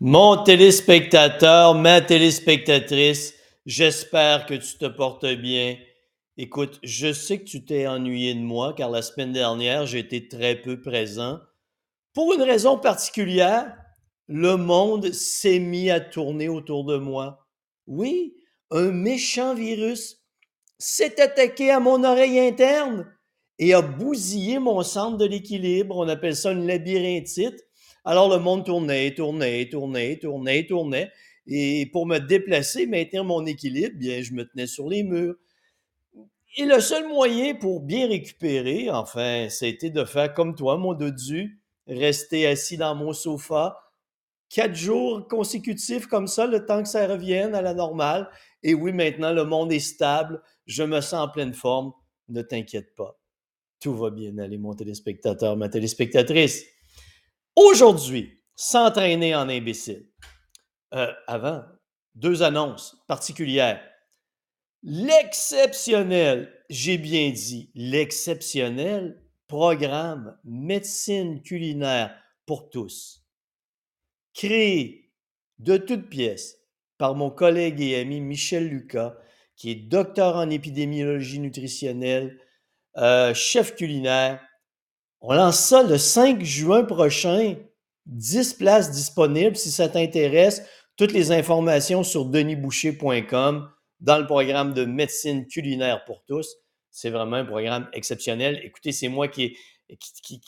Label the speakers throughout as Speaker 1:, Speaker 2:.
Speaker 1: Mon téléspectateur, ma téléspectatrice, j'espère que tu te portes bien. Écoute, je sais que tu t'es ennuyé de moi car la semaine dernière, j'ai été très peu présent. Pour une raison particulière, le monde s'est mis à tourner autour de moi. Oui, un méchant virus s'est attaqué à mon oreille interne et a bousillé mon centre de l'équilibre. On appelle ça une labyrinthite. Alors le monde tournait, tournait, tournait, tournait, tournait. Et pour me déplacer, maintenir mon équilibre, bien, je me tenais sur les murs. Et le seul moyen pour bien récupérer, enfin, c'était de faire comme toi, mon dodu, rester assis dans mon sofa quatre jours consécutifs comme ça, le temps que ça revienne à la normale. Et oui, maintenant, le monde est stable, je me sens en pleine forme. Ne t'inquiète pas. Tout va bien aller, mon téléspectateur, ma téléspectatrice. Aujourd'hui, s'entraîner en imbécile. Euh, avant, deux annonces particulières. L'exceptionnel, j'ai bien dit, l'exceptionnel programme médecine culinaire pour tous, créé de toutes pièces par mon collègue et ami Michel Lucas, qui est docteur en épidémiologie nutritionnelle, euh, chef culinaire, on lance ça le 5 juin prochain. 10 places disponibles si ça t'intéresse. Toutes les informations sur denisboucher.com dans le programme de médecine culinaire pour tous. C'est vraiment un programme exceptionnel. Écoutez, c'est moi qui,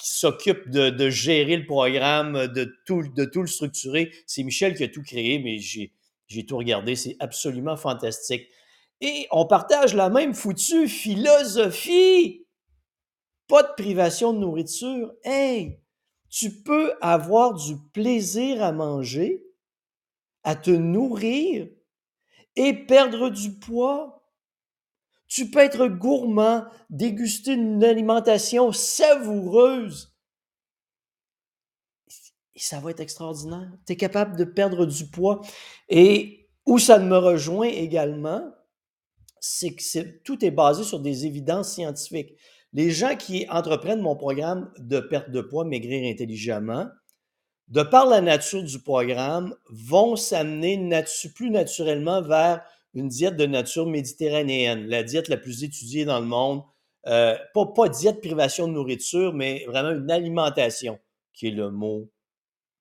Speaker 1: s'occupe de, gérer le programme, de tout, de tout le structurer. C'est Michel qui a tout créé, mais j'ai tout regardé. C'est absolument fantastique. Et on partage la même foutue philosophie. Pas de privation de nourriture. Hey, tu peux avoir du plaisir à manger, à te nourrir et perdre du poids. Tu peux être gourmand, déguster une alimentation savoureuse. Et ça va être extraordinaire. Tu es capable de perdre du poids. Et où ça me rejoint également, c'est que tout est basé sur des évidences scientifiques. Les gens qui entreprennent mon programme de perte de poids, maigrir intelligemment, de par la nature du programme, vont s'amener plus naturellement vers une diète de nature méditerranéenne, la diète la plus étudiée dans le monde. Euh, pas, diète privation de nourriture, mais vraiment une alimentation, qui est le mot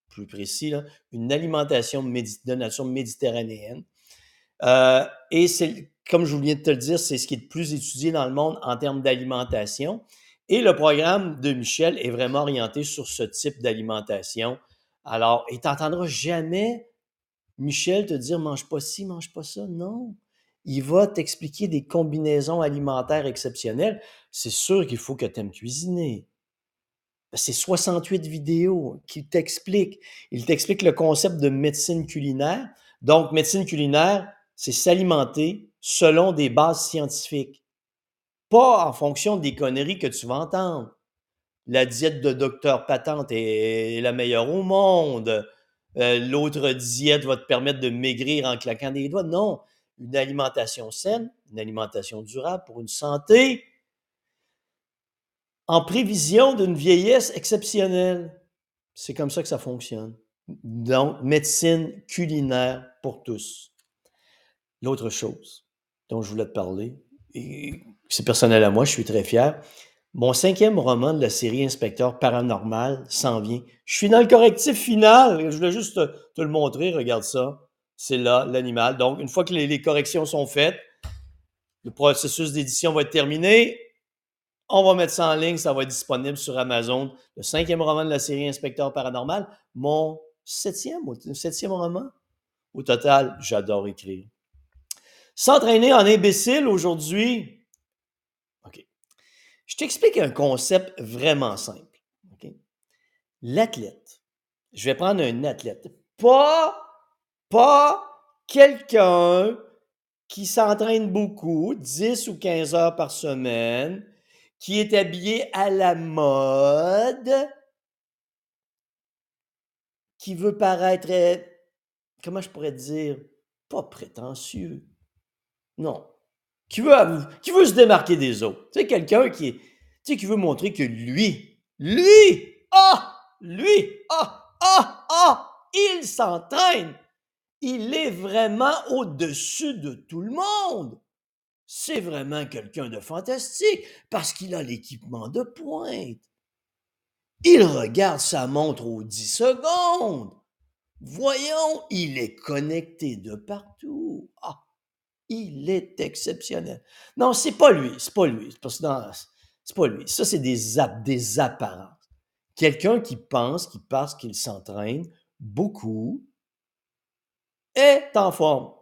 Speaker 1: plus précis, une alimentation de nature méditerranéenne. Euh, et c'est comme je viens de te le dire, c'est ce qui est le plus étudié dans le monde en termes d'alimentation. Et le programme de Michel est vraiment orienté sur ce type d'alimentation. Alors, et tu n'entendras jamais Michel te dire mange pas ci, mange pas ça. Non. Il va t'expliquer des combinaisons alimentaires exceptionnelles. C'est sûr qu'il faut que tu aimes cuisiner. C'est 68 vidéos qui t'expliquent. Il t'explique le concept de médecine culinaire. Donc, médecine culinaire, c'est s'alimenter selon des bases scientifiques, pas en fonction des conneries que tu vas entendre. La diète de docteur Patente est la meilleure au monde. Euh, l'autre diète va te permettre de maigrir en claquant des doigts. Non, une alimentation saine, une alimentation durable pour une santé en prévision d'une vieillesse exceptionnelle. C'est comme ça que ça fonctionne. Donc, médecine culinaire pour tous. L'autre chose dont je voulais te parler, c'est personnel à moi, je suis très fier. Mon cinquième roman de la série Inspecteur Paranormal s'en vient. Je suis dans le correctif final. Je voulais juste te, le montrer. Regarde ça. C'est là, l'animal. Donc, une fois que les, corrections sont faites, le processus d'édition va être terminé. On va mettre ça en ligne. Ça va être disponible sur Amazon. Le cinquième roman de la série Inspecteur Paranormal. Mon septième, septième roman? Au total, j'adore écrire. S'entraîner en imbécile aujourd'hui. OK. Je t'explique un concept vraiment simple. L'athlète. Je vais prendre un athlète. Pas, pas quelqu'un qui s'entraîne beaucoup, 10 ou 15 heures par semaine, qui est habillé à la mode, qui veut paraître, comment je pourrais dire, pas prétentieux, non. Qui veut, se démarquer des autres? Tu sais, quelqu'un qui, tu sais, qui veut montrer que lui, lui, ah, lui, ah, ah, ah, il s'entraîne. Il est vraiment au-dessus de tout le monde. C'est vraiment quelqu'un de fantastique parce qu'il a l'équipement de pointe. Il regarde sa montre aux 10 secondes. Voyons, il est connecté de partout. Ah, il est exceptionnel. Non, c'est pas lui, c'est pas lui. C'est pas lui. Ça, c'est des, des apparences. Quelqu'un qui pense qu'il parce qu'il s'entraîne beaucoup est en forme.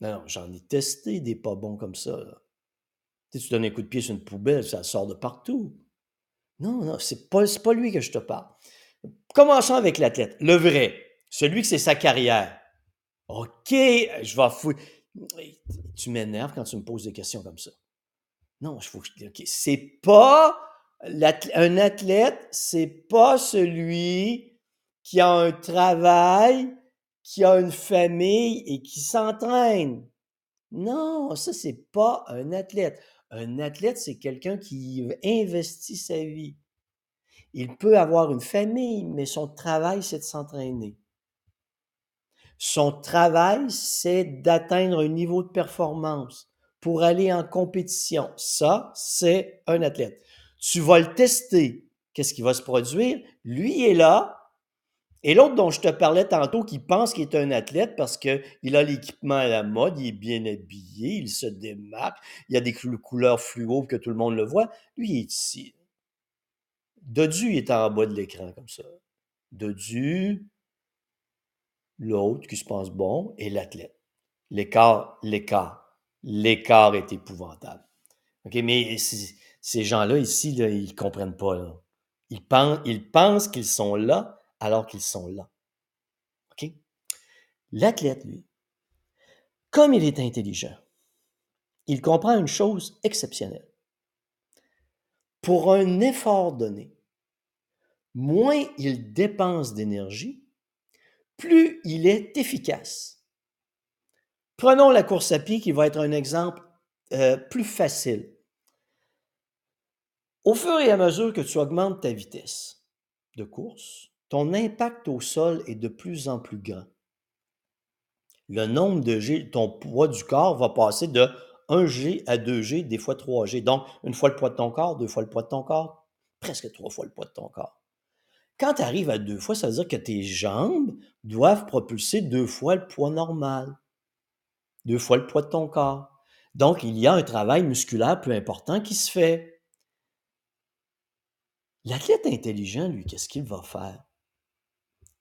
Speaker 1: Non, j'en ai testé des pas bons comme ça. Tu, tu donnes un coup de pied sur une poubelle, ça sort de partout. Non, non, c'est pas, pas lui que je te parle. Commençons avec l'athlète, le vrai, celui que c'est sa carrière. OK, je vais fouiller. Tu m'énerves quand tu me poses des questions comme ça. Non, je faut que OK, c'est pas un athlète, c'est pas celui qui a un travail, qui a une famille et qui s'entraîne. Non, ça, c'est pas un athlète. Un athlète, c'est quelqu'un qui investit sa vie. Il peut avoir une famille, mais son travail, c'est de s'entraîner. Son travail, c'est d'atteindre un niveau de performance pour aller en compétition. Ça, c'est un athlète. Tu vas le tester. Qu'est-ce qui va se produire? Lui est là. Et l'autre dont je te parlais tantôt, qui pense qu'il est un athlète parce qu'il a l'équipement à la mode, il est bien habillé, il se démarque, il a des couleurs fluo que tout le monde le voit, lui, il est ici. Dodu, est en bas de l'écran comme ça. Dodu, l'autre qui se pense bon, et l'athlète. L'écart, l'écart, l'écart est épouvantable. Mais ces gens-là ici, ils ne comprennent pas. Ils pensent, ils pensent qu'ils sont là alors qu'ils sont là. OK? L'athlète, lui, comme il est intelligent, il comprend une chose exceptionnelle. Pour un effort donné, moins il dépense d'énergie, plus il est efficace. Prenons la course à pied qui va être un exemple euh, plus facile. Au fur et à mesure que tu augmentes ta vitesse de course, ton impact au sol est de plus en plus grand. Le nombre de G, ton poids du corps va passer de 1G à 2G, des fois 3G. Donc, une fois le poids de ton corps, deux fois le poids de ton corps, presque trois fois le poids de ton corps. Quand tu arrives à deux fois, ça veut dire que tes jambes doivent propulser deux fois le poids normal, deux fois le poids de ton corps. Donc, il y a un travail musculaire plus important qui se fait. L'athlète intelligent, lui, qu'est-ce qu'il va faire?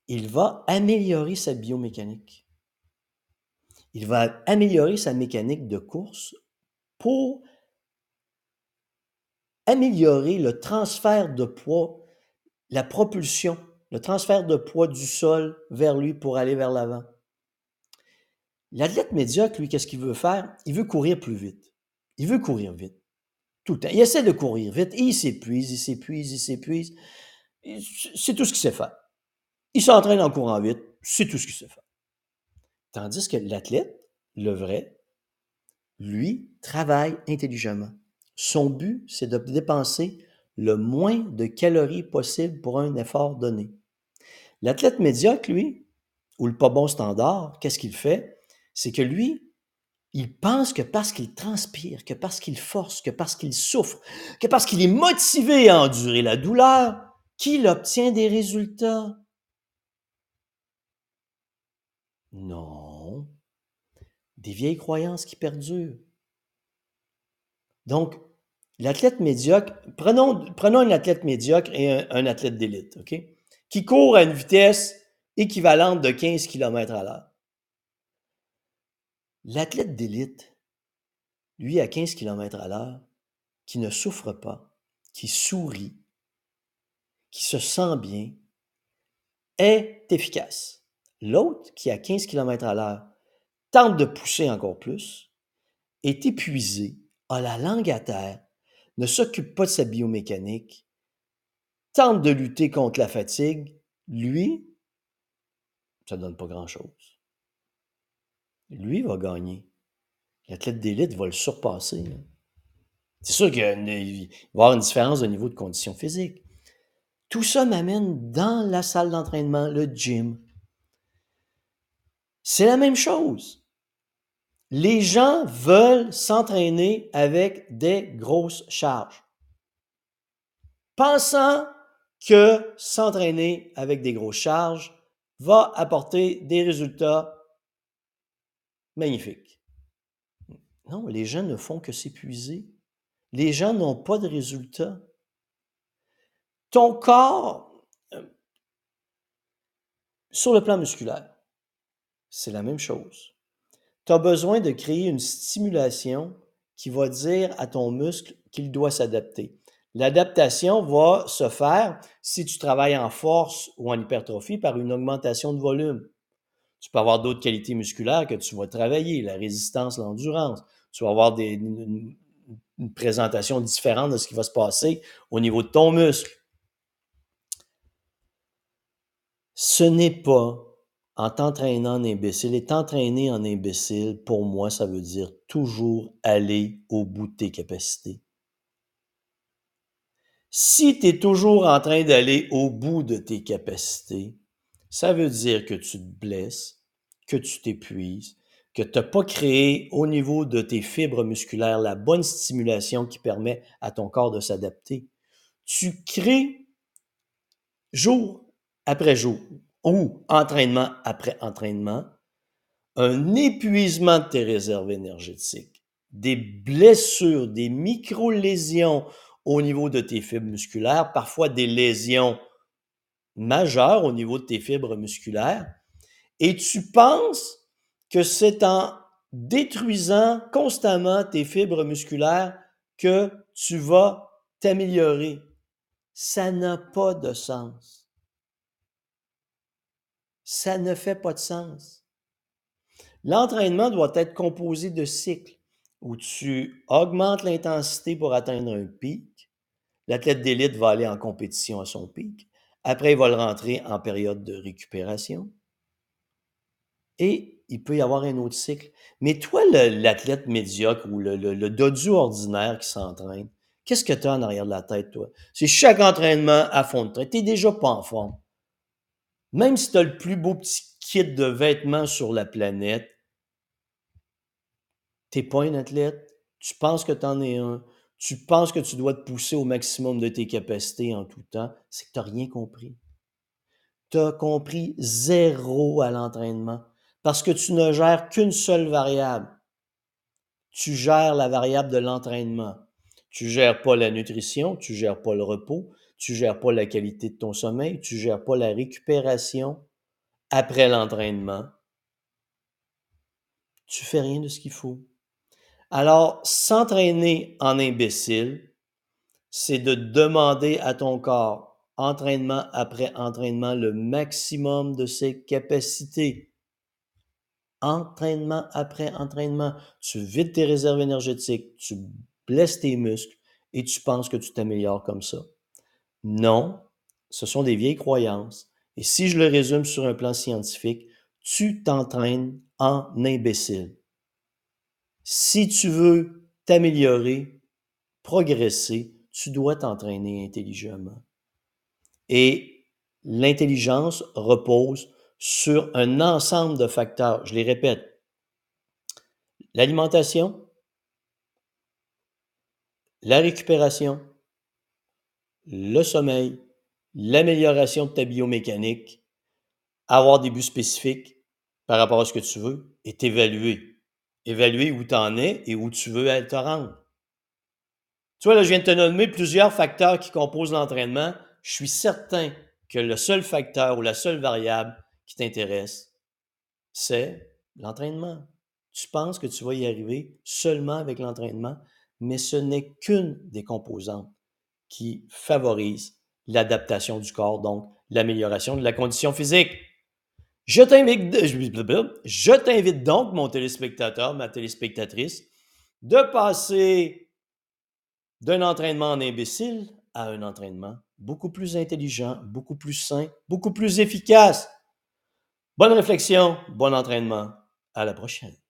Speaker 1: Il va améliorer sa biomécanique. Il va améliorer sa mécanique de course pour améliorer le transfert de poids, la propulsion, le transfert de poids du sol vers lui pour aller vers l'avant. L'athlète médiocre, lui, qu'est-ce qu'il veut faire? Il veut courir plus vite. Il veut courir vite. Tout le temps. Il essaie de courir vite et il s'épuise, il s'épuise, il s'épuise. C'est tout ce qu'il sait faire. Il s'entraîne en courant vite, c'est tout ce qu'il sait faire. Tandis que l'athlète, le vrai, lui, travaille intelligemment. Son but, c'est de dépenser le moins de calories possible pour un effort donné. L'athlète médiocre, lui, ou le pas bon standard, qu'est-ce qu'il fait? C'est que lui, il pense que parce qu'il transpire, que parce qu'il force, que parce qu'il souffre, que parce qu'il est motivé à endurer la douleur, qu'il obtient des résultats. Non. Des vieilles croyances qui perdurent. Donc, l'athlète médiocre, prenons, un athlète médiocre et un, un athlète d'élite, OK? Qui court à une vitesse équivalente de 15 km à l'heure. L'athlète d'élite, lui, à 15 km à l'heure, qui ne souffre pas, qui sourit, qui se sent bien, est efficace. L'autre, qui à 15 km à l'heure, tente de pousser encore plus, est épuisé, a la langue à terre, ne s'occupe pas de sa biomécanique, tente de lutter contre la fatigue, lui, ça ne donne pas grand-chose lui va gagner. L'athlète d'élite va le surpasser. C'est sûr qu'il va y avoir une différence de niveau de condition physique. Tout ça m'amène dans la salle d'entraînement, le gym. C'est la même chose. Les gens veulent s'entraîner avec des grosses charges, pensant que s'entraîner avec des grosses charges va apporter des résultats magnifiques. Non, les gens ne font que s'épuiser. Les gens n'ont pas de résultats. Ton corps, euh, sur le plan musculaire, c'est la même chose. Tu as besoin de créer une stimulation qui va dire à ton muscle qu'il doit s'adapter. L'adaptation va se faire si tu travailles en force ou en hypertrophie par une augmentation de volume. Tu peux avoir d'autres qualités musculaires que tu vas travailler, la résistance, l'endurance. Tu vas avoir une, présentation différente de ce qui va se passer au niveau de ton muscle. Ce n'est pas en t'entraînant en imbécile. Et t'entraîner en imbécile, pour moi, ça veut dire toujours aller au bout de tes capacités. Si tu es toujours en train d'aller au bout de tes capacités, ça veut dire que tu te blesses, que tu t'épuises, que tu n'as pas créé au niveau de tes fibres musculaires la bonne stimulation qui permet à ton corps de s'adapter. Tu crées jour après jour ou entraînement après entraînement un épuisement de tes réserves énergétiques, des blessures, des micro-lésions au niveau de tes fibres musculaires, parfois des lésions majeures au niveau de tes fibres musculaires, et tu penses que c'est en détruisant constamment tes fibres musculaires que tu vas t'améliorer. Ça n'a pas de sens. Ça ne fait pas de sens. L'entraînement doit être composé de cycles où tu augmentes l'intensité pour atteindre un pic. L'athlète d'élite va aller en compétition à son pic. Après, il va le rentrer en période de récupération. Et il peut y avoir un autre cycle. Mais toi, l'athlète médiocre ou le, le, dodu ordinaire qui s'entraîne, qu'est-ce que tu as en arrière de la tête, toi? C'est chaque entraînement à fond de trait. Tu n'es déjà pas en forme. Même si tu as le plus beau petit kit de vêtements sur la planète, tu n'es pas un athlète, tu penses que tu en es un, tu penses que tu dois te pousser au maximum de tes capacités en tout temps, c'est que tu n'as rien compris. Tu as compris zéro à l'entraînement parce que tu ne gères qu'une seule variable. Tu gères la variable de l'entraînement. Tu gères pas la nutrition, tu gères pas le repos, tu gères pas la qualité de ton sommeil, tu gères pas la récupération après l'entraînement. Tu fais rien de ce qu'il faut. Alors, s'entraîner en imbécile, c'est de demander à ton corps, entraînement après entraînement, le maximum de ses capacités. Entraînement après entraînement, tu vides tes réserves énergétiques, tu blesses tes muscles et tu penses que tu t'améliores comme ça. Non, ce sont des vieilles croyances. Et si je le résume sur un plan scientifique, tu t'entraînes en imbécile si tu veux t'améliorer, progresser, tu dois t'entraîner intelligemment. Et l'intelligence repose sur un ensemble de facteurs. Je les répète. L'alimentation, la récupération, le sommeil, l'amélioration de ta biomécanique, avoir des buts spécifiques par rapport à ce que tu veux et t'évaluer évaluer où tu en es et où tu veux te rendre. Tu vois, là, je viens de te nommer plusieurs facteurs qui composent l'entraînement. Je suis certain que le seul facteur ou la seule variable qui t'intéresse, c'est l'entraînement. Tu penses que tu vas y arriver seulement avec l'entraînement, mais ce n'est qu'une des composantes qui favorise l'adaptation du corps, donc l'amélioration de la condition physique. Je t'invite, donc, mon téléspectateur, ma téléspectatrice, de passer d'un entraînement en imbécile à un entraînement beaucoup plus intelligent, beaucoup plus sain, beaucoup plus efficace. Bonne réflexion, bon entraînement. À la prochaine.